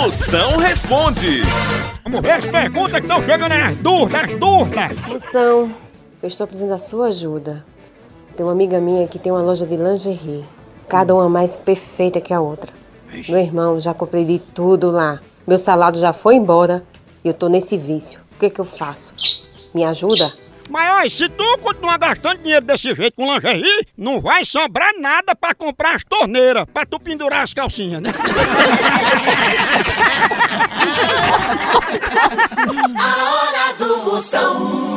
Moção responde. Vamos ver as perguntas que estão chegando nas dúvidas, nas dúvidas. Moção, eu estou precisando da sua ajuda. Tem uma amiga minha que tem uma loja de lingerie. Cada uma mais perfeita que a outra. Meu irmão, já comprei de tudo lá. Meu salário já foi embora e eu tô nesse vício. O que que eu faço? Me ajuda? Mas olha, se tu continuar gastando dinheiro desse jeito com lingerie, não vai sobrar nada pra comprar as torneiras, pra tu pendurar as calcinhas, né? A hora do Moção.